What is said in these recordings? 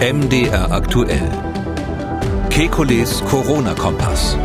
MDR aktuell. Kekules Corona-Kompass.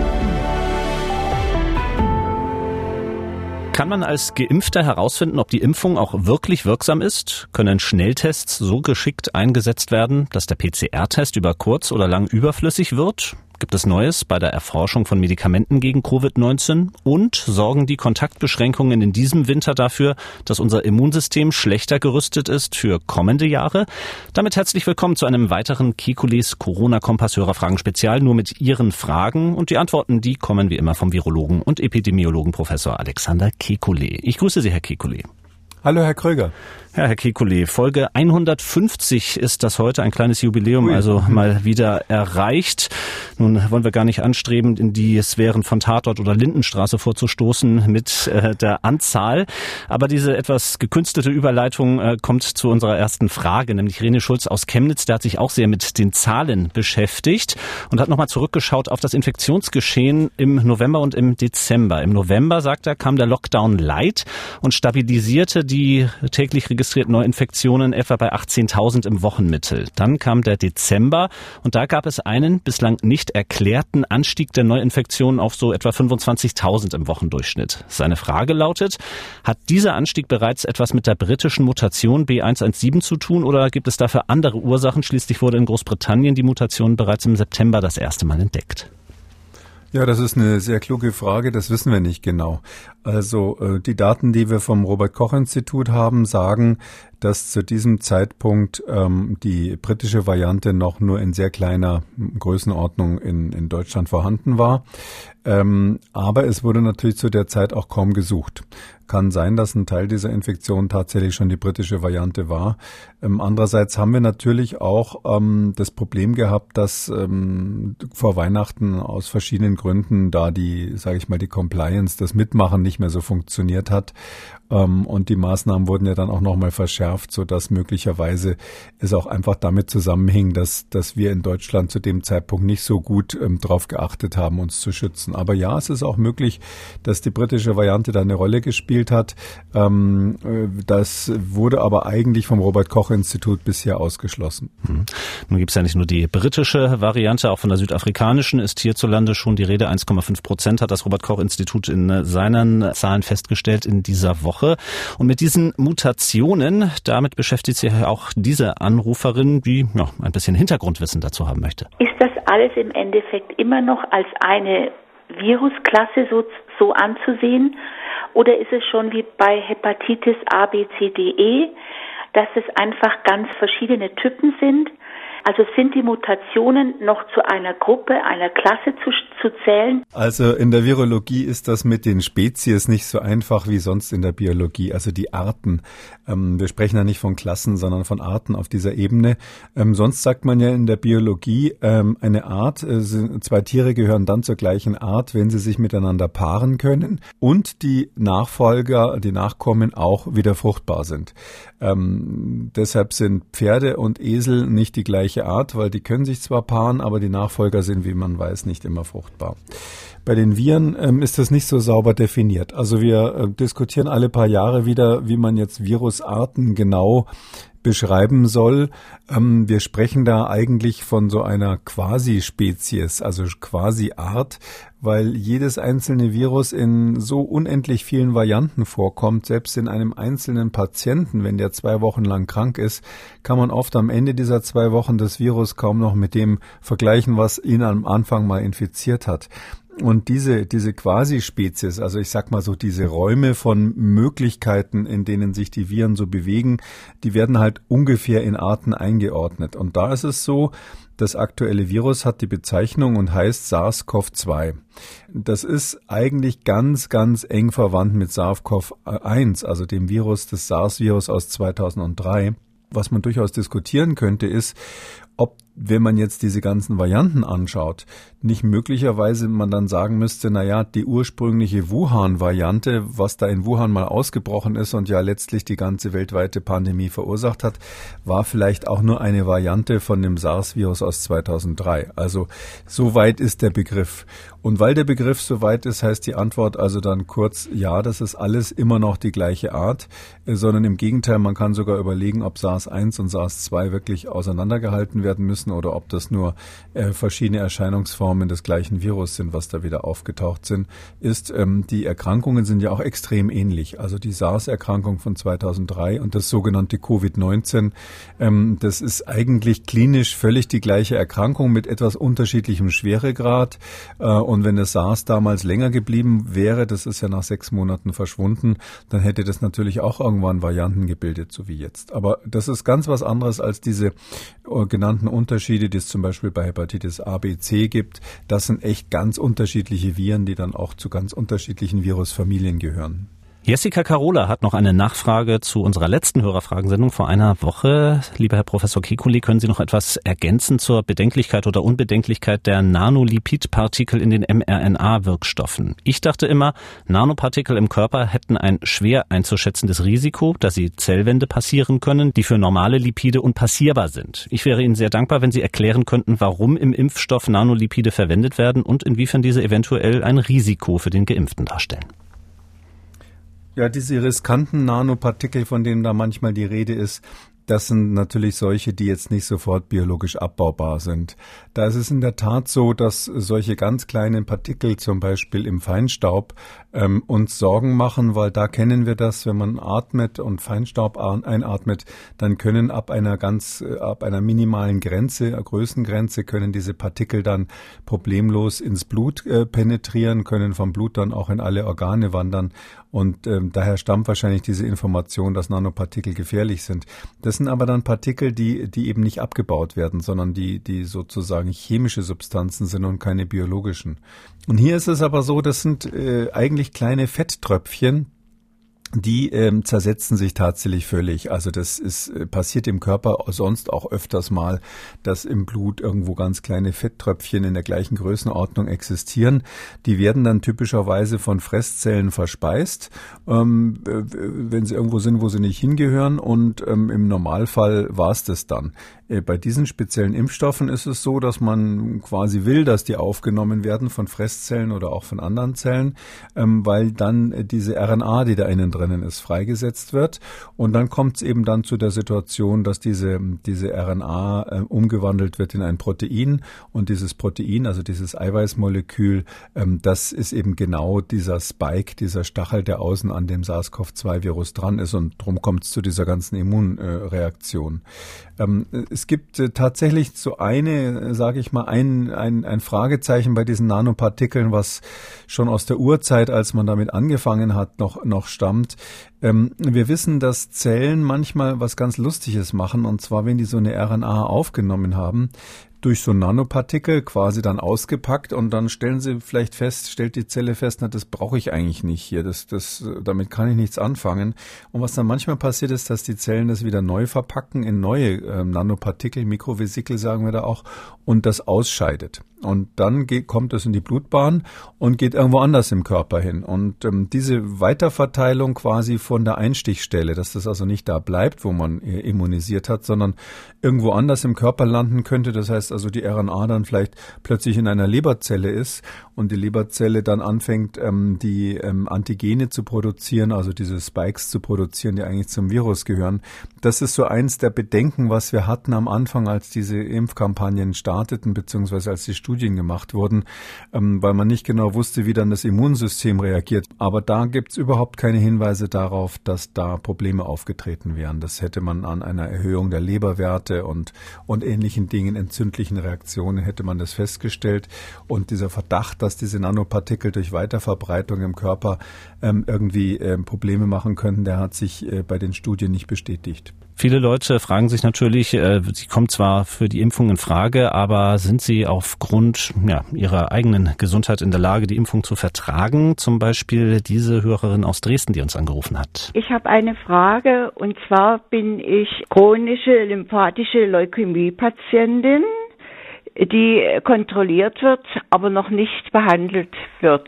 Kann man als Geimpfter herausfinden, ob die Impfung auch wirklich wirksam ist? Können Schnelltests so geschickt eingesetzt werden, dass der PCR-Test über kurz oder lang überflüssig wird? Gibt es Neues bei der Erforschung von Medikamenten gegen Covid-19? Und sorgen die Kontaktbeschränkungen in diesem Winter dafür, dass unser Immunsystem schlechter gerüstet ist für kommende Jahre? Damit herzlich willkommen zu einem weiteren Kekules Corona-Kompass-Hörerfragen Spezial, nur mit Ihren Fragen. Und die Antworten, die kommen wie immer vom Virologen und Epidemiologen Professor Alexander Kekulé. Ich grüße Sie, Herr Kekulé. Hallo, Herr Kröger. Ja, Herr Kekulé, Folge 150 ist das heute, ein kleines Jubiläum, also mal wieder erreicht. Nun wollen wir gar nicht anstreben, in die Sphären von Tatort oder Lindenstraße vorzustoßen mit äh, der Anzahl. Aber diese etwas gekünstelte Überleitung äh, kommt zu unserer ersten Frage, nämlich Rene Schulz aus Chemnitz, der hat sich auch sehr mit den Zahlen beschäftigt und hat nochmal zurückgeschaut auf das Infektionsgeschehen im November und im Dezember. Im November, sagt er, kam der Lockdown light und stabilisierte die täglich registrierten Neuinfektionen etwa bei 18.000 im Wochenmittel. Dann kam der Dezember und da gab es einen bislang nicht erklärten Anstieg der Neuinfektionen auf so etwa 25.000 im Wochendurchschnitt. Seine Frage lautet, hat dieser Anstieg bereits etwas mit der britischen Mutation B117 zu tun oder gibt es dafür andere Ursachen? Schließlich wurde in Großbritannien die Mutation bereits im September das erste Mal entdeckt. Ja, das ist eine sehr kluge Frage, das wissen wir nicht genau. Also äh, die Daten, die wir vom Robert Koch Institut haben, sagen, dass zu diesem Zeitpunkt ähm, die britische Variante noch nur in sehr kleiner Größenordnung in, in Deutschland vorhanden war. Ähm, aber es wurde natürlich zu der Zeit auch kaum gesucht. Kann sein, dass ein Teil dieser Infektion tatsächlich schon die britische Variante war. Ähm, andererseits haben wir natürlich auch ähm, das Problem gehabt, dass ähm, vor Weihnachten aus verschiedenen Gründen da die, sage ich mal, die Compliance, das Mitmachen nicht mehr so funktioniert hat. Ähm, und die Maßnahmen wurden ja dann auch nochmal verschärft, so dass möglicherweise es auch einfach damit zusammenhing, dass, dass wir in Deutschland zu dem Zeitpunkt nicht so gut ähm, darauf geachtet haben, uns zu schützen. Aber ja, es ist auch möglich, dass die britische Variante da eine Rolle gespielt hat. Ähm, äh, das wurde aber eigentlich vom Robert Koch Institut bisher ausgeschlossen. Hm. Nun gibt es ja nicht nur die britische Variante, auch von der südafrikanischen ist hierzulande schon die Rede. 1,5 Prozent hat das Robert Koch Institut in äh, seinen Zahlen festgestellt in dieser. Woche. Und mit diesen Mutationen, damit beschäftigt sich auch diese Anruferin, die ja, ein bisschen Hintergrundwissen dazu haben möchte. Ist das alles im Endeffekt immer noch als eine Virusklasse so, so anzusehen? Oder ist es schon wie bei Hepatitis A, B, C, D, E, dass es einfach ganz verschiedene Typen sind? Also sind die Mutationen noch zu einer Gruppe, einer Klasse zu, zu zählen? Also in der Virologie ist das mit den Spezies nicht so einfach wie sonst in der Biologie. Also die Arten. Ähm, wir sprechen ja nicht von Klassen, sondern von Arten auf dieser Ebene. Ähm, sonst sagt man ja in der Biologie, ähm, eine Art, äh, zwei Tiere gehören dann zur gleichen Art, wenn sie sich miteinander paaren können und die Nachfolger, die Nachkommen auch wieder fruchtbar sind. Ähm, deshalb sind Pferde und Esel nicht die gleiche Art, weil die können sich zwar paaren, aber die Nachfolger sind, wie man weiß, nicht immer fruchtbar. Bom. Bei den Viren ähm, ist das nicht so sauber definiert. Also wir äh, diskutieren alle paar Jahre wieder, wie man jetzt Virusarten genau beschreiben soll. Ähm, wir sprechen da eigentlich von so einer Quasi-Spezies, also Quasi-Art, weil jedes einzelne Virus in so unendlich vielen Varianten vorkommt. Selbst in einem einzelnen Patienten, wenn der zwei Wochen lang krank ist, kann man oft am Ende dieser zwei Wochen das Virus kaum noch mit dem vergleichen, was ihn am Anfang mal infiziert hat. Und diese, diese Quasi-Spezies, also ich sag mal so diese Räume von Möglichkeiten, in denen sich die Viren so bewegen, die werden halt ungefähr in Arten eingeordnet. Und da ist es so, das aktuelle Virus hat die Bezeichnung und heißt SARS-CoV-2. Das ist eigentlich ganz, ganz eng verwandt mit SARS-CoV-1, also dem Virus des SARS-Virus aus 2003. Was man durchaus diskutieren könnte, ist, ob wenn man jetzt diese ganzen Varianten anschaut, nicht möglicherweise man dann sagen müsste, na ja, die ursprüngliche Wuhan-Variante, was da in Wuhan mal ausgebrochen ist und ja letztlich die ganze weltweite Pandemie verursacht hat, war vielleicht auch nur eine Variante von dem SARS-Virus aus 2003. Also so weit ist der Begriff. Und weil der Begriff so weit ist, heißt die Antwort also dann kurz, ja, das ist alles immer noch die gleiche Art, sondern im Gegenteil, man kann sogar überlegen, ob SARS-1 und SARS-2 wirklich auseinandergehalten werden müssen oder ob das nur äh, verschiedene Erscheinungsformen des gleichen Virus sind, was da wieder aufgetaucht sind, ist, ähm, die Erkrankungen sind ja auch extrem ähnlich. Also die SARS-Erkrankung von 2003 und das sogenannte Covid-19, ähm, das ist eigentlich klinisch völlig die gleiche Erkrankung mit etwas unterschiedlichem Schweregrad. Äh, und wenn das SARS damals länger geblieben wäre, das ist ja nach sechs Monaten verschwunden, dann hätte das natürlich auch irgendwann Varianten gebildet, so wie jetzt. Aber das ist ganz was anderes als diese äh, genannten Unterschiede, die es zum Beispiel bei Hepatitis A, B, C gibt. Das sind echt ganz unterschiedliche Viren, die dann auch zu ganz unterschiedlichen Virusfamilien gehören. Jessica Carola hat noch eine Nachfrage zu unserer letzten Hörerfragensendung vor einer Woche. Lieber Herr Professor Kekulé, können Sie noch etwas ergänzen zur Bedenklichkeit oder Unbedenklichkeit der Nanolipidpartikel in den mRNA-Wirkstoffen? Ich dachte immer, Nanopartikel im Körper hätten ein schwer einzuschätzendes Risiko, da sie Zellwände passieren können, die für normale Lipide unpassierbar sind. Ich wäre Ihnen sehr dankbar, wenn Sie erklären könnten, warum im Impfstoff Nanolipide verwendet werden und inwiefern diese eventuell ein Risiko für den Geimpften darstellen. Ja, diese riskanten Nanopartikel, von denen da manchmal die Rede ist, das sind natürlich solche, die jetzt nicht sofort biologisch abbaubar sind. Da ist es in der Tat so, dass solche ganz kleinen Partikel, zum Beispiel im Feinstaub, ähm, uns Sorgen machen, weil da kennen wir das, wenn man atmet und Feinstaub einatmet, dann können ab einer ganz, äh, ab einer minimalen Grenze, Größengrenze, können diese Partikel dann problemlos ins Blut äh, penetrieren, können vom Blut dann auch in alle Organe wandern und ähm, daher stammt wahrscheinlich diese Information, dass Nanopartikel gefährlich sind. Das sind aber dann Partikel, die, die eben nicht abgebaut werden, sondern die, die sozusagen chemische Substanzen sind und keine biologischen. Und hier ist es aber so, das sind äh, eigentlich kleine Fetttröpfchen, die ähm, zersetzen sich tatsächlich völlig. Also das ist äh, passiert im Körper sonst auch öfters mal, dass im Blut irgendwo ganz kleine Fetttröpfchen in der gleichen Größenordnung existieren. Die werden dann typischerweise von Fresszellen verspeist, ähm, wenn sie irgendwo sind, wo sie nicht hingehören. Und ähm, im Normalfall war es das dann. Äh, bei diesen speziellen Impfstoffen ist es so, dass man quasi will, dass die aufgenommen werden von Fresszellen oder auch von anderen Zellen, ähm, weil dann äh, diese RNA, die da innen drinnen ist, freigesetzt wird. Und dann kommt es eben dann zu der Situation, dass diese, diese RNA äh, umgewandelt wird in ein Protein. Und dieses Protein, also dieses Eiweißmolekül, ähm, das ist eben genau dieser Spike, dieser Stachel, der außen an dem SARS-CoV-2-Virus dran ist. Und darum kommt es zu dieser ganzen Immunreaktion. Es gibt äh, tatsächlich so eine, äh, sage ich mal, ein, ein, ein Fragezeichen bei diesen Nanopartikeln, was schon aus der Urzeit, als man damit angefangen hat, noch, noch stammt. Ähm, wir wissen, dass Zellen manchmal was ganz Lustiges machen, und zwar, wenn die so eine RNA aufgenommen haben, durch so Nanopartikel quasi dann ausgepackt und dann stellen sie vielleicht fest, stellt die Zelle fest, na, das brauche ich eigentlich nicht hier, das, das, damit kann ich nichts anfangen. Und was dann manchmal passiert ist, dass die Zellen das wieder neu verpacken in neue äh, Nanopartikel, Mikrovesikel sagen wir da auch, und das ausscheidet. Und dann geht, kommt es in die Blutbahn und geht irgendwo anders im Körper hin. Und ähm, diese Weiterverteilung quasi von der Einstichstelle, dass das also nicht da bleibt, wo man äh, immunisiert hat, sondern irgendwo anders im Körper landen könnte. Das heißt also, die RNA dann vielleicht plötzlich in einer Leberzelle ist und die Leberzelle dann anfängt, ähm, die ähm, Antigene zu produzieren, also diese Spikes zu produzieren, die eigentlich zum Virus gehören. Das ist so eins der Bedenken, was wir hatten am Anfang, als diese Impfkampagnen starteten, beziehungsweise als die Studien gemacht wurden, ähm, weil man nicht genau wusste, wie dann das Immunsystem reagiert. Aber da gibt's überhaupt keine Hinweise darauf, dass da Probleme aufgetreten wären. Das hätte man an einer Erhöhung der Leberwerte und, und ähnlichen Dingen, entzündlichen Reaktionen, hätte man das festgestellt. Und dieser Verdacht, dass diese Nanopartikel durch Weiterverbreitung im Körper ähm, irgendwie ähm, Probleme machen könnten, der hat sich äh, bei den Studien nicht bestätigt. Viele Leute fragen sich natürlich, äh, sie kommen zwar für die Impfung in Frage, aber sind sie aufgrund ja, ihrer eigenen Gesundheit in der Lage, die Impfung zu vertragen? Zum Beispiel diese Hörerin aus Dresden, die uns angerufen hat. Ich habe eine Frage und zwar bin ich chronische lymphatische Leukämie-Patientin die kontrolliert wird, aber noch nicht behandelt wird.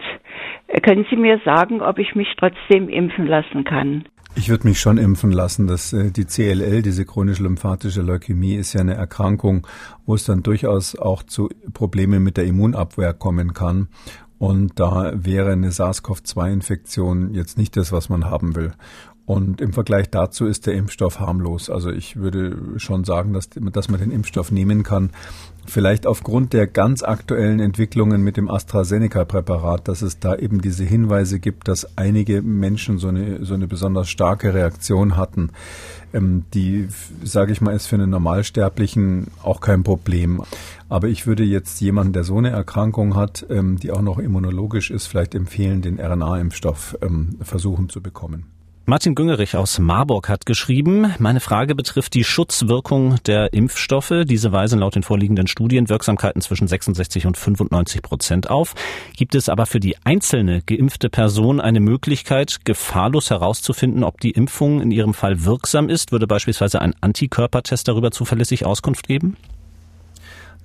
Können Sie mir sagen, ob ich mich trotzdem impfen lassen kann? Ich würde mich schon impfen lassen. dass äh, die CLL, diese chronisch lymphatische Leukämie, ist ja eine Erkrankung, wo es dann durchaus auch zu Problemen mit der Immunabwehr kommen kann. Und da wäre eine SARS-CoV-2-Infektion jetzt nicht das, was man haben will. Und im Vergleich dazu ist der Impfstoff harmlos. Also ich würde schon sagen, dass, dass man den Impfstoff nehmen kann. Vielleicht aufgrund der ganz aktuellen Entwicklungen mit dem AstraZeneca-Präparat, dass es da eben diese Hinweise gibt, dass einige Menschen so eine, so eine besonders starke Reaktion hatten. Ähm, die, sage ich mal, ist für einen Normalsterblichen auch kein Problem. Aber ich würde jetzt jemanden, der so eine Erkrankung hat, ähm, die auch noch immunologisch ist, vielleicht empfehlen, den RNA-Impfstoff ähm, versuchen zu bekommen. Martin Güngerich aus Marburg hat geschrieben, meine Frage betrifft die Schutzwirkung der Impfstoffe. Diese weisen laut den vorliegenden Studien Wirksamkeiten zwischen 66 und 95 Prozent auf. Gibt es aber für die einzelne geimpfte Person eine Möglichkeit, gefahrlos herauszufinden, ob die Impfung in ihrem Fall wirksam ist? Würde beispielsweise ein Antikörpertest darüber zuverlässig Auskunft geben?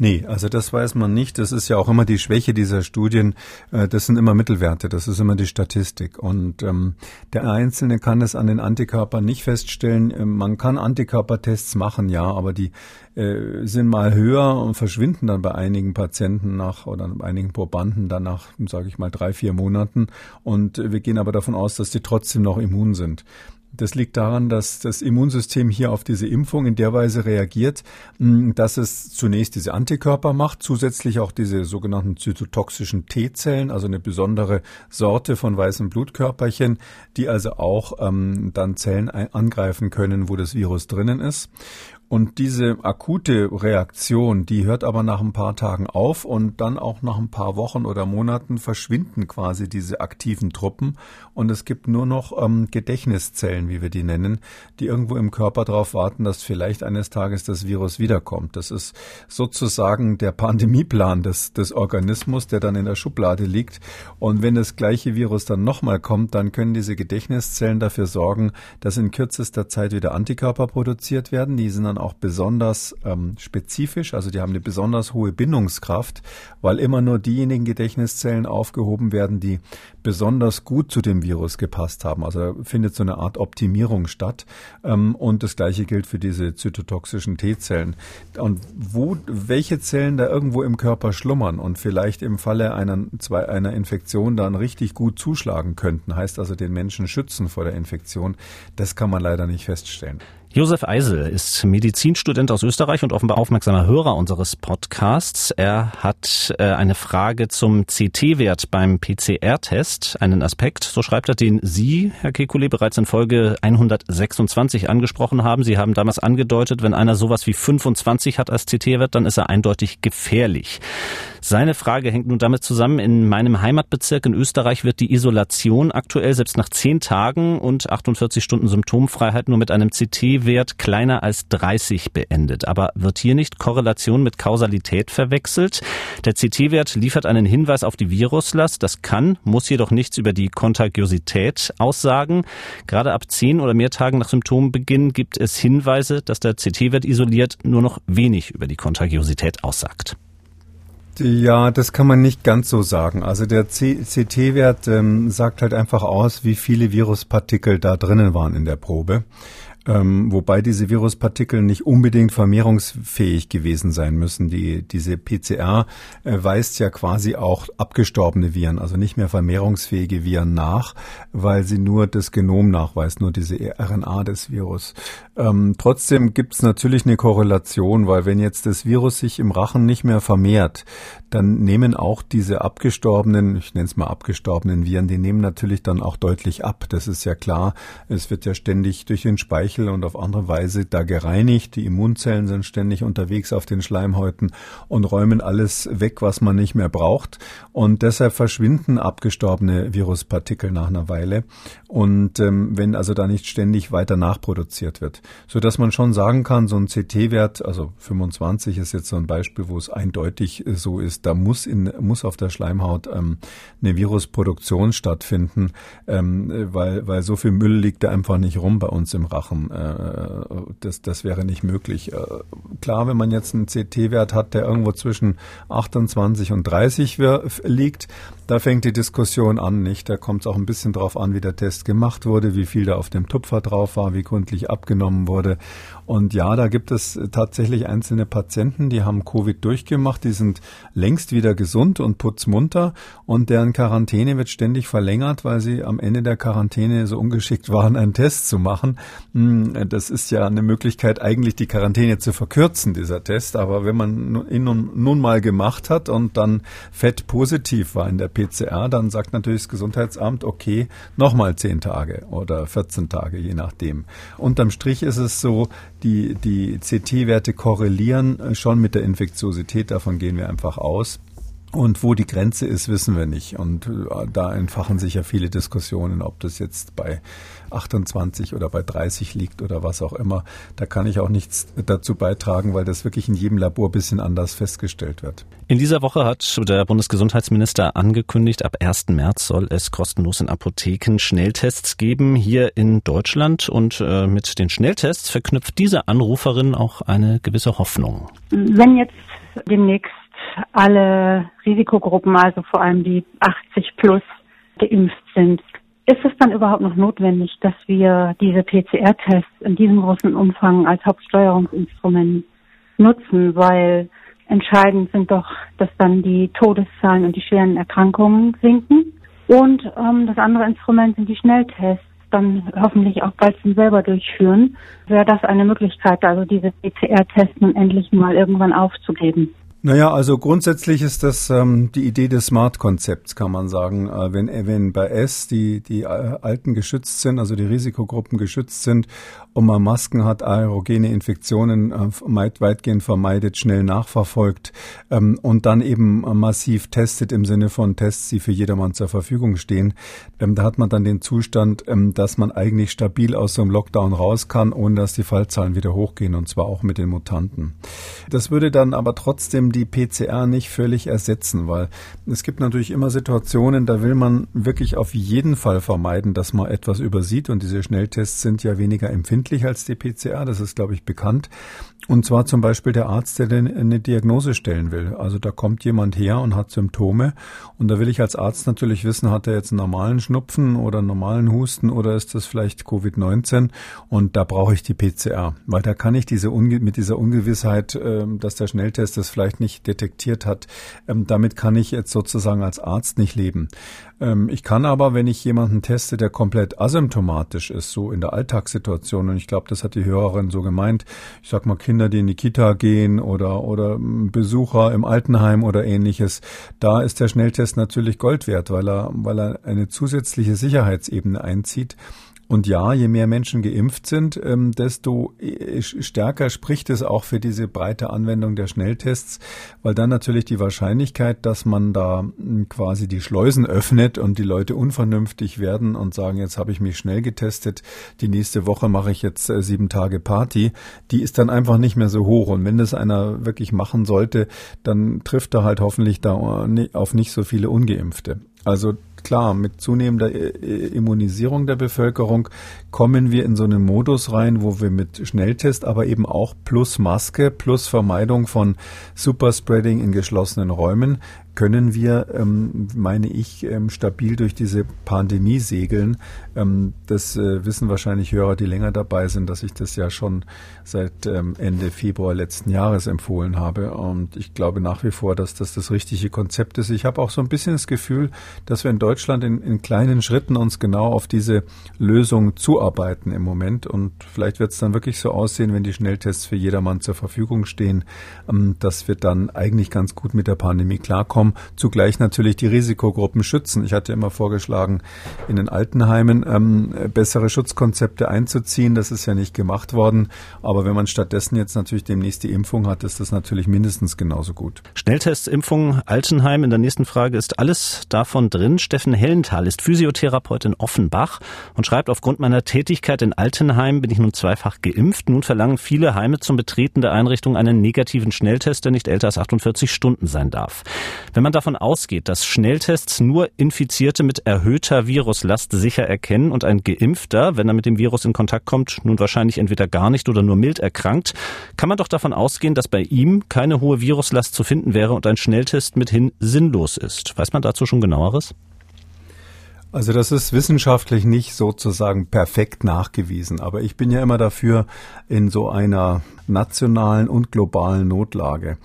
Nee, also das weiß man nicht. Das ist ja auch immer die Schwäche dieser Studien. Äh, das sind immer Mittelwerte, das ist immer die Statistik. Und ähm, der Einzelne kann es an den Antikörpern nicht feststellen. Ähm, man kann Antikörpertests machen, ja, aber die äh, sind mal höher und verschwinden dann bei einigen Patienten nach oder bei einigen Probanden dann nach, sage ich mal, drei, vier Monaten. Und wir gehen aber davon aus, dass die trotzdem noch immun sind. Das liegt daran, dass das Immunsystem hier auf diese Impfung in der Weise reagiert, dass es zunächst diese Antikörper macht, zusätzlich auch diese sogenannten zytotoxischen T-Zellen, also eine besondere Sorte von weißen Blutkörperchen, die also auch ähm, dann Zellen angreifen können, wo das Virus drinnen ist. Und diese akute Reaktion, die hört aber nach ein paar Tagen auf und dann auch nach ein paar Wochen oder Monaten verschwinden quasi diese aktiven Truppen und es gibt nur noch ähm, Gedächtniszellen, wie wir die nennen, die irgendwo im Körper darauf warten, dass vielleicht eines Tages das Virus wiederkommt. Das ist sozusagen der Pandemieplan des, des Organismus, der dann in der Schublade liegt. Und wenn das gleiche Virus dann nochmal kommt, dann können diese Gedächtniszellen dafür sorgen, dass in kürzester Zeit wieder Antikörper produziert werden. Die sind dann auch besonders ähm, spezifisch, also die haben eine besonders hohe Bindungskraft, weil immer nur diejenigen Gedächtniszellen aufgehoben werden, die besonders gut zu dem Virus gepasst haben. Also findet so eine Art Optimierung statt. Ähm, und das gleiche gilt für diese zytotoxischen T-Zellen. Und wo, welche Zellen da irgendwo im Körper schlummern und vielleicht im Falle einer, zwei, einer Infektion dann richtig gut zuschlagen könnten, heißt also den Menschen schützen vor der Infektion, das kann man leider nicht feststellen. Josef Eisel ist Medizinstudent aus Österreich und offenbar aufmerksamer Hörer unseres Podcasts. Er hat äh, eine Frage zum CT-Wert beim PCR-Test, einen Aspekt, so schreibt er, den Sie, Herr Kekulé, bereits in Folge 126 angesprochen haben. Sie haben damals angedeutet, wenn einer sowas wie 25 hat als CT-Wert, dann ist er eindeutig gefährlich. Seine Frage hängt nun damit zusammen, in meinem Heimatbezirk in Österreich wird die Isolation aktuell selbst nach 10 Tagen und 48 Stunden Symptomfreiheit nur mit einem CT-Wert kleiner als 30 beendet. Aber wird hier nicht Korrelation mit Kausalität verwechselt? Der CT-Wert liefert einen Hinweis auf die Viruslast. Das kann, muss jedoch nichts über die Kontagiosität aussagen. Gerade ab 10 oder mehr Tagen nach Symptombeginn gibt es Hinweise, dass der CT-Wert isoliert nur noch wenig über die Kontagiosität aussagt. Ja, das kann man nicht ganz so sagen. Also der CT-Wert ähm, sagt halt einfach aus, wie viele Viruspartikel da drinnen waren in der Probe ähm, wobei diese Viruspartikel nicht unbedingt vermehrungsfähig gewesen sein müssen. Die, diese PCR äh, weist ja quasi auch abgestorbene Viren, also nicht mehr vermehrungsfähige Viren nach, weil sie nur das Genom nachweist, nur diese RNA des Virus. Ähm, trotzdem gibt es natürlich eine Korrelation, weil wenn jetzt das Virus sich im Rachen nicht mehr vermehrt, dann nehmen auch diese abgestorbenen, ich nenne es mal abgestorbenen Viren, die nehmen natürlich dann auch deutlich ab. Das ist ja klar. Es wird ja ständig durch den Speichel und auf andere Weise da gereinigt. Die Immunzellen sind ständig unterwegs auf den Schleimhäuten und räumen alles weg, was man nicht mehr braucht. Und deshalb verschwinden abgestorbene Viruspartikel nach einer Weile. Und ähm, wenn also da nicht ständig weiter nachproduziert wird, so dass man schon sagen kann, so ein CT-Wert, also 25 ist jetzt so ein Beispiel, wo es eindeutig so ist, da muss in muss auf der Schleimhaut ähm, eine Virusproduktion stattfinden, ähm, weil weil so viel Müll liegt da einfach nicht rum bei uns im Rachen. Äh, das das wäre nicht möglich. Äh, klar, wenn man jetzt einen CT-Wert hat, der irgendwo zwischen 28 und 30 liegt, da fängt die Diskussion an, nicht? Da kommt es auch ein bisschen drauf an, wie der Test gemacht wurde, wie viel da auf dem Tupfer drauf war, wie gründlich abgenommen wurde. Und ja, da gibt es tatsächlich einzelne Patienten, die haben Covid durchgemacht, die sind längst wieder gesund und putzmunter und deren Quarantäne wird ständig verlängert, weil sie am Ende der Quarantäne so ungeschickt waren, einen Test zu machen. Hm, das ist ja eine Möglichkeit, eigentlich die Quarantäne zu verkürzen, dieser Test. Aber wenn man ihn nun, mal gemacht hat und dann fett positiv war in der PCR, dann sagt natürlich das Gesundheitsamt, okay, nochmal zehn Tage oder 14 Tage, je nachdem. Unterm Strich ist es so, die, die CT-Werte korrelieren schon mit der Infektiosität, davon gehen wir einfach aus. Und wo die Grenze ist, wissen wir nicht. Und äh, da entfachen sich ja viele Diskussionen, ob das jetzt bei 28 oder bei 30 liegt oder was auch immer. Da kann ich auch nichts dazu beitragen, weil das wirklich in jedem Labor ein bisschen anders festgestellt wird. In dieser Woche hat der Bundesgesundheitsminister angekündigt, ab 1. März soll es kostenlos in Apotheken Schnelltests geben hier in Deutschland. Und äh, mit den Schnelltests verknüpft diese Anruferin auch eine gewisse Hoffnung. Wenn jetzt demnächst alle Risikogruppen, also vor allem die 80 plus, geimpft sind. Ist es dann überhaupt noch notwendig, dass wir diese PCR-Tests in diesem großen Umfang als Hauptsteuerungsinstrument nutzen? Weil entscheidend sind doch, dass dann die Todeszahlen und die schweren Erkrankungen sinken. Und ähm, das andere Instrument sind die Schnelltests dann hoffentlich auch bald selber durchführen. Wäre das eine Möglichkeit, also diese PCR-Tests nun endlich mal irgendwann aufzugeben? Naja, also grundsätzlich ist das ähm, die Idee des Smart-Konzepts, kann man sagen. Äh, wenn, wenn bei S die, die äh, Alten geschützt sind, also die Risikogruppen geschützt sind und man Masken hat, aerogene Infektionen äh, weitgehend vermeidet, schnell nachverfolgt ähm, und dann eben massiv testet im Sinne von Tests, die für jedermann zur Verfügung stehen, ähm, da hat man dann den Zustand, ähm, dass man eigentlich stabil aus so einem Lockdown raus kann, ohne dass die Fallzahlen wieder hochgehen und zwar auch mit den Mutanten. Das würde dann aber trotzdem die PCR nicht völlig ersetzen, weil es gibt natürlich immer Situationen, da will man wirklich auf jeden Fall vermeiden, dass man etwas übersieht und diese Schnelltests sind ja weniger empfindlich als die PCR, das ist glaube ich bekannt. Und zwar zum Beispiel der Arzt, der eine Diagnose stellen will. Also da kommt jemand her und hat Symptome und da will ich als Arzt natürlich wissen, hat er jetzt einen normalen Schnupfen oder einen normalen Husten oder ist das vielleicht Covid-19 und da brauche ich die PCR, weil da kann ich diese mit dieser Ungewissheit, ähm, dass der Schnelltest das vielleicht nicht detektiert hat. Ähm, damit kann ich jetzt sozusagen als Arzt nicht leben. Ähm, ich kann aber, wenn ich jemanden teste, der komplett asymptomatisch ist, so in der Alltagssituation, und ich glaube, das hat die Hörerin so gemeint, ich sag mal Kinder, die in die Kita gehen oder, oder Besucher im Altenheim oder ähnliches, da ist der Schnelltest natürlich Gold wert, weil er, weil er eine zusätzliche Sicherheitsebene einzieht. Und ja, je mehr Menschen geimpft sind, ähm, desto äh, stärker spricht es auch für diese breite Anwendung der Schnelltests, weil dann natürlich die Wahrscheinlichkeit, dass man da hm, quasi die Schleusen öffnet und die Leute unvernünftig werden und sagen, jetzt habe ich mich schnell getestet, die nächste Woche mache ich jetzt äh, sieben Tage Party, die ist dann einfach nicht mehr so hoch. Und wenn das einer wirklich machen sollte, dann trifft er halt hoffentlich da äh, auf nicht so viele Ungeimpfte. Also klar, mit zunehmender äh, Immunisierung der Bevölkerung kommen wir in so einen Modus rein, wo wir mit Schnelltest, aber eben auch plus Maske, plus Vermeidung von Superspreading in geschlossenen Räumen können wir, ähm, meine ich, ähm, stabil durch diese Pandemie segeln. Ähm, das äh, wissen wahrscheinlich Hörer, die länger dabei sind, dass ich das ja schon seit ähm, Ende Februar letzten Jahres empfohlen habe. Und ich glaube nach wie vor, dass das das richtige Konzept ist. Ich habe auch so ein bisschen das Gefühl, dass wir in Deutschland in, in kleinen Schritten uns genau auf diese Lösung zuarbeiten im Moment. Und vielleicht wird es dann wirklich so aussehen, wenn die Schnelltests für jedermann zur Verfügung stehen, ähm, dass wir dann eigentlich ganz gut mit der Pandemie klarkommen Zeitraum zugleich natürlich die Risikogruppen schützen. Ich hatte immer vorgeschlagen, in den Altenheimen ähm, bessere Schutzkonzepte einzuziehen. Das ist ja nicht gemacht worden. Aber wenn man stattdessen jetzt natürlich demnächst die Impfung hat, ist das natürlich mindestens genauso gut. Schnelltestimpfung Altenheim. In der nächsten Frage ist alles davon drin. Steffen Hellenthal ist Physiotherapeut in Offenbach und schreibt, aufgrund meiner Tätigkeit in Altenheim bin ich nun zweifach geimpft. Nun verlangen viele Heime zum Betreten der Einrichtung einen negativen Schnelltest, der nicht älter als 48 Stunden sein darf. Wenn man davon ausgeht, dass Schnelltests nur Infizierte mit erhöhter Viruslast sicher erkennen und ein Geimpfter, wenn er mit dem Virus in Kontakt kommt, nun wahrscheinlich entweder gar nicht oder nur mild erkrankt, kann man doch davon ausgehen, dass bei ihm keine hohe Viruslast zu finden wäre und ein Schnelltest mithin sinnlos ist. Weiß man dazu schon genaueres? Also das ist wissenschaftlich nicht sozusagen perfekt nachgewiesen, aber ich bin ja immer dafür, in so einer nationalen und globalen Notlage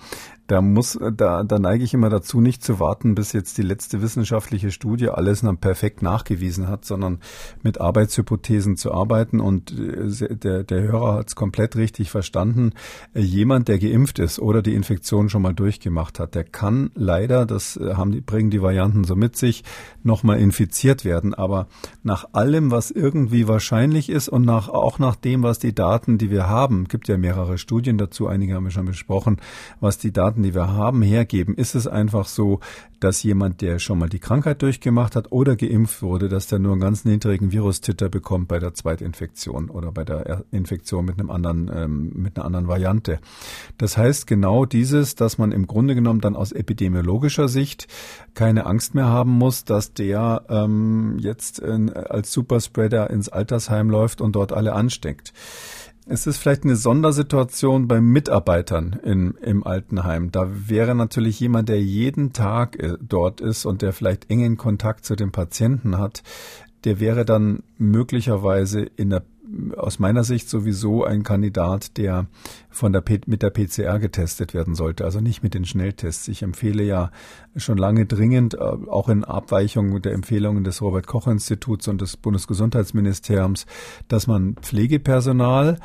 da muss, da, da neige ich immer dazu, nicht zu warten, bis jetzt die letzte wissenschaftliche Studie alles dann perfekt nachgewiesen hat, sondern mit Arbeitshypothesen zu arbeiten. Und äh, der, der Hörer hat es komplett richtig verstanden. Äh, jemand, der geimpft ist oder die Infektion schon mal durchgemacht hat, der kann leider, das äh, haben die, bringen die Varianten so mit sich, nochmal infiziert werden. Aber nach allem, was irgendwie wahrscheinlich ist und nach, auch nach dem, was die Daten, die wir haben, gibt ja mehrere Studien dazu, einige haben wir schon besprochen, was die Daten Daten, die wir haben, hergeben, ist es einfach so, dass jemand, der schon mal die Krankheit durchgemacht hat oder geimpft wurde, dass der nur einen ganz niedrigen Virustitter bekommt bei der Zweitinfektion oder bei der Infektion mit einem anderen, ähm, mit einer anderen Variante. Das heißt genau dieses, dass man im Grunde genommen dann aus epidemiologischer Sicht keine Angst mehr haben muss, dass der ähm, jetzt äh, als Superspreader ins Altersheim läuft und dort alle ansteckt. Es ist vielleicht eine Sondersituation bei Mitarbeitern in, im Altenheim. Da wäre natürlich jemand, der jeden Tag äh, dort ist und der vielleicht engen Kontakt zu den Patienten hat, der wäre dann möglicherweise in der aus meiner Sicht sowieso ein Kandidat, der von der P mit der PCR getestet werden sollte, also nicht mit den Schnelltests. Ich empfehle ja schon lange dringend, äh, auch in Abweichung der Empfehlungen des Robert Koch Instituts und des Bundesgesundheitsministeriums, dass man Pflegepersonal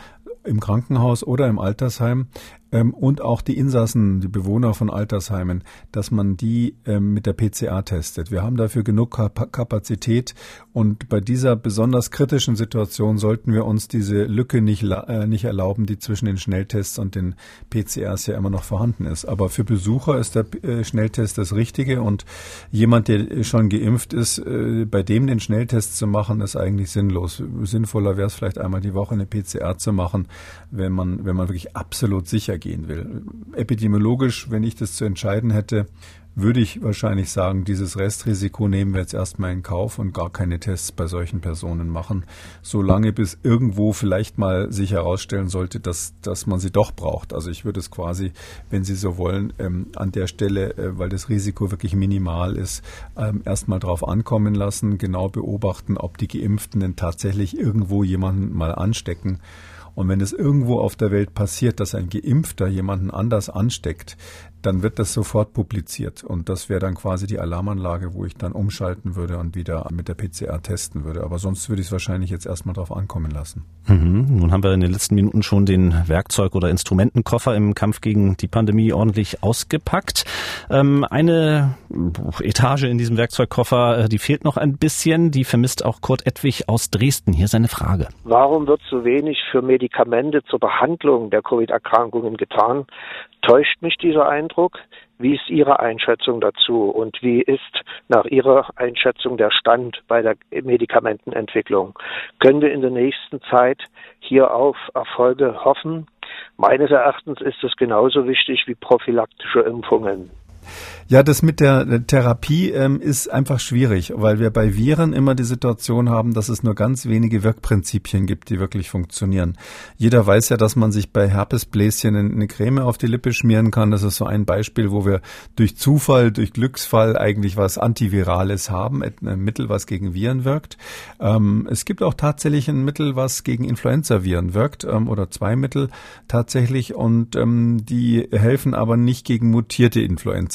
im Krankenhaus oder im Altersheim ähm, und auch die Insassen, die Bewohner von Altersheimen, dass man die ähm, mit der PCA testet. Wir haben dafür genug Kapazität und bei dieser besonders kritischen Situation sollten wir uns diese Lücke nicht, äh, nicht erlauben, die zwischen den Schnelltests und den PCRs ja immer noch vorhanden ist. Aber für Besucher ist der äh, Schnelltest das Richtige und jemand, der schon geimpft ist, äh, bei dem den Schnelltest zu machen, ist eigentlich sinnlos. Sinnvoller wäre es vielleicht einmal die Woche eine PCR zu machen, wenn man, wenn man wirklich absolut sicher gehen will. Epidemiologisch, wenn ich das zu entscheiden hätte, würde ich wahrscheinlich sagen, dieses Restrisiko nehmen wir jetzt erstmal in Kauf und gar keine Tests bei solchen Personen machen, solange bis irgendwo vielleicht mal sich herausstellen sollte, dass, dass man sie doch braucht. Also ich würde es quasi, wenn Sie so wollen, ähm, an der Stelle, äh, weil das Risiko wirklich minimal ist, ähm, erstmal drauf ankommen lassen, genau beobachten, ob die Geimpften denn tatsächlich irgendwo jemanden mal anstecken und wenn es irgendwo auf der Welt passiert, dass ein Geimpfter jemanden anders ansteckt, dann wird das sofort publiziert. Und das wäre dann quasi die Alarmanlage, wo ich dann umschalten würde und wieder mit der PCR testen würde. Aber sonst würde ich es wahrscheinlich jetzt erstmal drauf ankommen lassen. Mhm. Nun haben wir in den letzten Minuten schon den Werkzeug- oder Instrumentenkoffer im Kampf gegen die Pandemie ordentlich ausgepackt. Ähm, eine Etage in diesem Werkzeugkoffer, äh, die fehlt noch ein bisschen. Die vermisst auch Kurt Edwig aus Dresden. Hier seine Frage. Warum wird so wenig für Medikamente zur Behandlung der Covid-Erkrankungen getan? Täuscht mich dieser Eindruck? Wie ist Ihre Einschätzung dazu und wie ist nach Ihrer Einschätzung der Stand bei der Medikamentenentwicklung? Können wir in der nächsten Zeit hier auf Erfolge hoffen? Meines Erachtens ist es genauso wichtig wie prophylaktische Impfungen. Ja, das mit der Therapie ähm, ist einfach schwierig, weil wir bei Viren immer die Situation haben, dass es nur ganz wenige Wirkprinzipien gibt, die wirklich funktionieren. Jeder weiß ja, dass man sich bei Herpesbläschen eine Creme auf die Lippe schmieren kann. Das ist so ein Beispiel, wo wir durch Zufall, durch Glücksfall eigentlich was Antivirales haben, ein Mittel, was gegen Viren wirkt. Ähm, es gibt auch tatsächlich ein Mittel, was gegen Influenza-Viren wirkt, ähm, oder zwei Mittel tatsächlich, und ähm, die helfen aber nicht gegen mutierte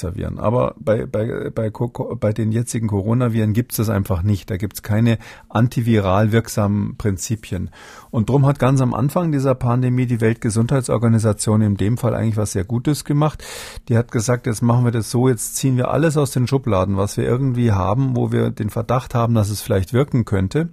Influenza-Viren. Aber bei, bei, bei, bei den jetzigen Coronaviren gibt es das einfach nicht. Da gibt es keine antiviral wirksamen Prinzipien. Und darum hat ganz am Anfang dieser Pandemie die Weltgesundheitsorganisation in dem Fall eigentlich was sehr Gutes gemacht. Die hat gesagt, jetzt machen wir das so, jetzt ziehen wir alles aus den Schubladen, was wir irgendwie haben, wo wir den Verdacht haben, dass es vielleicht wirken könnte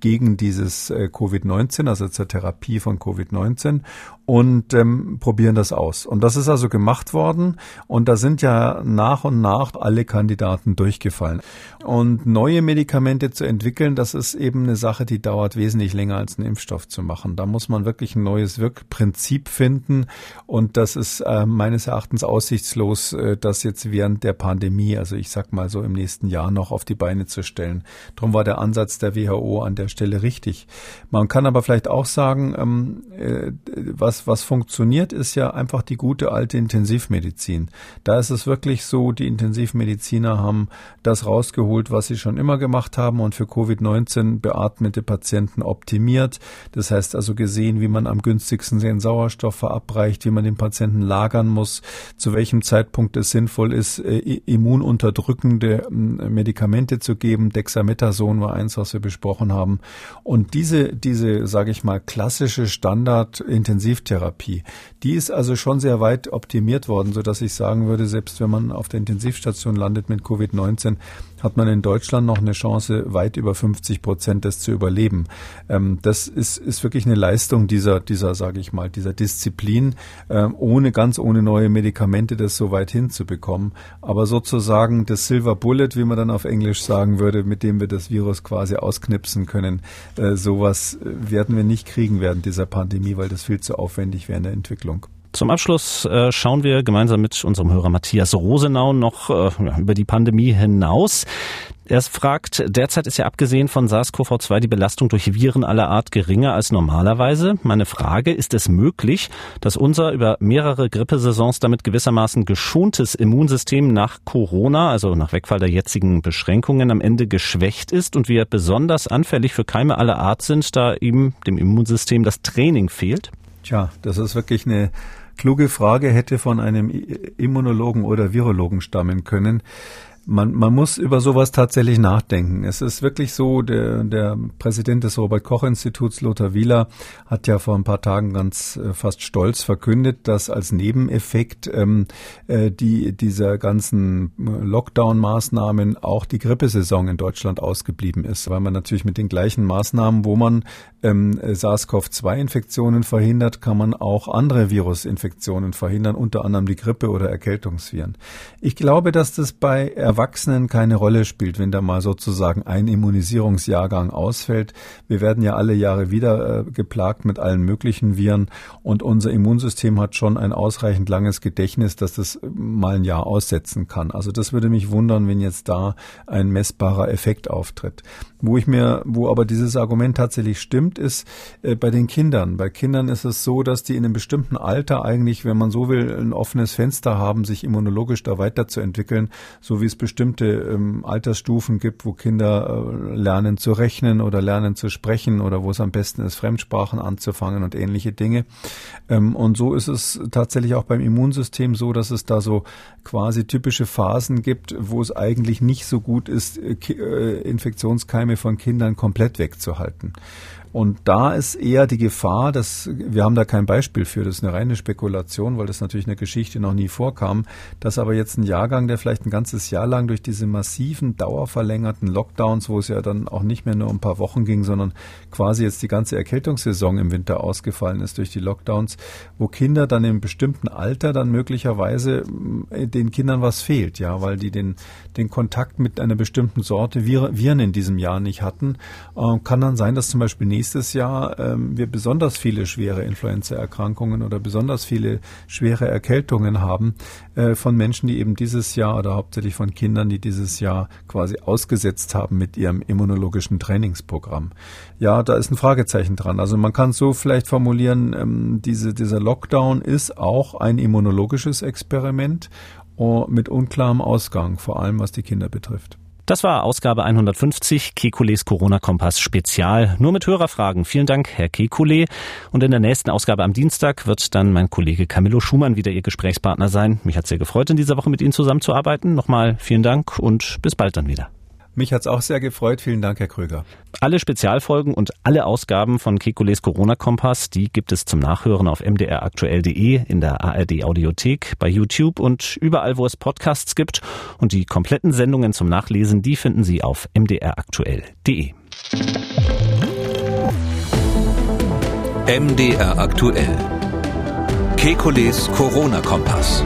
gegen dieses äh, Covid-19, also zur Therapie von Covid-19 und ähm, probieren das aus. Und das ist also gemacht worden und da sind ja nach und nach alle Kandidaten durchgefallen. Und neue Medikamente zu entwickeln, das ist eben eine Sache, die dauert wesentlich länger als einen Impfstoff zu machen. Da muss man wirklich ein neues Wirkprinzip finden und das ist äh, meines Erachtens aussichtslos, äh, das jetzt während der Pandemie, also ich sag mal so im nächsten Jahr noch auf die Beine zu stellen. Darum war der Ansatz der WHO an der Stelle richtig. Man kann aber vielleicht auch sagen, ähm, äh, was was, was funktioniert, ist ja einfach die gute alte Intensivmedizin. Da ist es wirklich so, die Intensivmediziner haben das rausgeholt, was sie schon immer gemacht haben und für Covid-19 beatmete Patienten optimiert. Das heißt also gesehen, wie man am günstigsten den Sauerstoff verabreicht, wie man den Patienten lagern muss, zu welchem Zeitpunkt es sinnvoll ist, äh, immununterdrückende ähm, Medikamente zu geben. Dexamethason war eins, was wir besprochen haben. Und diese, diese, sage ich mal, klassische Standard-Intensivtherapie Therapie. Die ist also schon sehr weit optimiert worden, so dass ich sagen würde, selbst wenn man auf der Intensivstation landet mit Covid-19, hat man in Deutschland noch eine Chance, weit über 50 Prozent das zu überleben. Ähm, das ist, ist wirklich eine Leistung dieser, dieser, sage ich mal, dieser Disziplin, ähm, ohne ganz ohne neue Medikamente das so weit hinzubekommen. Aber sozusagen das Silver Bullet, wie man dann auf Englisch sagen würde, mit dem wir das Virus quasi ausknipsen können, äh, sowas werden wir nicht kriegen während dieser Pandemie, weil das viel zu aufwendig aufwendig wäre in der Entwicklung. Zum Abschluss äh, schauen wir gemeinsam mit unserem Hörer Matthias Rosenau noch äh, über die Pandemie hinaus. Er fragt, derzeit ist ja abgesehen von SARS-CoV-2 die Belastung durch Viren aller Art geringer als normalerweise. Meine Frage, ist es möglich, dass unser über mehrere Grippesaisons damit gewissermaßen geschontes Immunsystem nach Corona, also nach Wegfall der jetzigen Beschränkungen, am Ende geschwächt ist und wir besonders anfällig für Keime aller Art sind, da ihm dem Immunsystem das Training fehlt? Tja, das ist wirklich eine kluge Frage, hätte von einem Immunologen oder Virologen stammen können man, man muss über sowas tatsächlich nachdenken. Es ist wirklich so, der, der Präsident des Robert-Koch-Instituts, Lothar Wieler, hat ja vor ein paar Tagen ganz äh, fast stolz verkündet, dass als Nebeneffekt ähm, äh, die, dieser ganzen äh, Lockdown-Maßnahmen auch die Grippesaison in Deutschland ausgeblieben ist, weil man natürlich mit den gleichen Maßnahmen, wo man ähm, SARS-CoV-2-Infektionen verhindert, kann man auch andere Virusinfektionen verhindern, unter anderem die Grippe oder Erkältungsviren. Ich glaube, dass das bei Erwachsenen keine Rolle spielt, wenn da mal sozusagen ein Immunisierungsjahrgang ausfällt. Wir werden ja alle Jahre wieder äh, geplagt mit allen möglichen Viren und unser Immunsystem hat schon ein ausreichend langes Gedächtnis, dass das mal ein Jahr aussetzen kann. Also das würde mich wundern, wenn jetzt da ein messbarer Effekt auftritt. Wo ich mir, wo aber dieses Argument tatsächlich stimmt, ist äh, bei den Kindern. Bei Kindern ist es so, dass die in einem bestimmten Alter eigentlich, wenn man so will, ein offenes Fenster haben, sich immunologisch da weiterzuentwickeln, so wie es bestimmte ähm, Altersstufen gibt, wo Kinder äh, lernen zu rechnen oder lernen zu sprechen oder wo es am besten ist, Fremdsprachen anzufangen und ähnliche Dinge. Ähm, und so ist es tatsächlich auch beim Immunsystem so, dass es da so quasi typische Phasen gibt, wo es eigentlich nicht so gut ist, äh, äh Infektionskeime von Kindern komplett wegzuhalten. Und da ist eher die Gefahr, dass wir haben da kein Beispiel für, das ist eine reine Spekulation, weil das natürlich in der Geschichte noch nie vorkam, dass aber jetzt ein Jahrgang, der vielleicht ein ganzes Jahr lang durch diese massiven, dauerverlängerten Lockdowns, wo es ja dann auch nicht mehr nur um ein paar Wochen ging, sondern quasi jetzt die ganze Erkältungssaison im Winter ausgefallen ist durch die Lockdowns, wo Kinder dann im bestimmten Alter dann möglicherweise äh, den Kindern was fehlt, ja, weil die den, den Kontakt mit einer bestimmten Sorte Viren in diesem Jahr nicht hatten, äh, kann dann sein, dass zum Beispiel nächstes Jahr ähm, wir besonders viele schwere Influenzaerkrankungen oder besonders viele schwere Erkältungen haben äh, von Menschen, die eben dieses Jahr oder hauptsächlich von Kindern, die dieses Jahr quasi ausgesetzt haben mit ihrem immunologischen Trainingsprogramm. Ja, da ist ein Fragezeichen dran. Also man kann so vielleicht formulieren, ähm, diese, dieser Lockdown ist auch ein immunologisches Experiment oh, mit unklarem Ausgang, vor allem was die Kinder betrifft. Das war Ausgabe 150 Kekules Corona-Kompass Spezial. Nur mit Hörerfragen. Vielen Dank, Herr Kekule. Und in der nächsten Ausgabe am Dienstag wird dann mein Kollege Camillo Schumann wieder Ihr Gesprächspartner sein. Mich hat sehr gefreut, in dieser Woche mit Ihnen zusammenzuarbeiten. Nochmal vielen Dank und bis bald dann wieder. Mich hat's auch sehr gefreut. Vielen Dank, Herr Kröger. Alle Spezialfolgen und alle Ausgaben von Kekules Corona-Kompass, die gibt es zum Nachhören auf mdraktuell.de, in der ARD Audiothek, bei YouTube und überall, wo es Podcasts gibt. Und die kompletten Sendungen zum Nachlesen, die finden Sie auf mdraktuell.de. MDR aktuell. Kekules Corona-Kompass.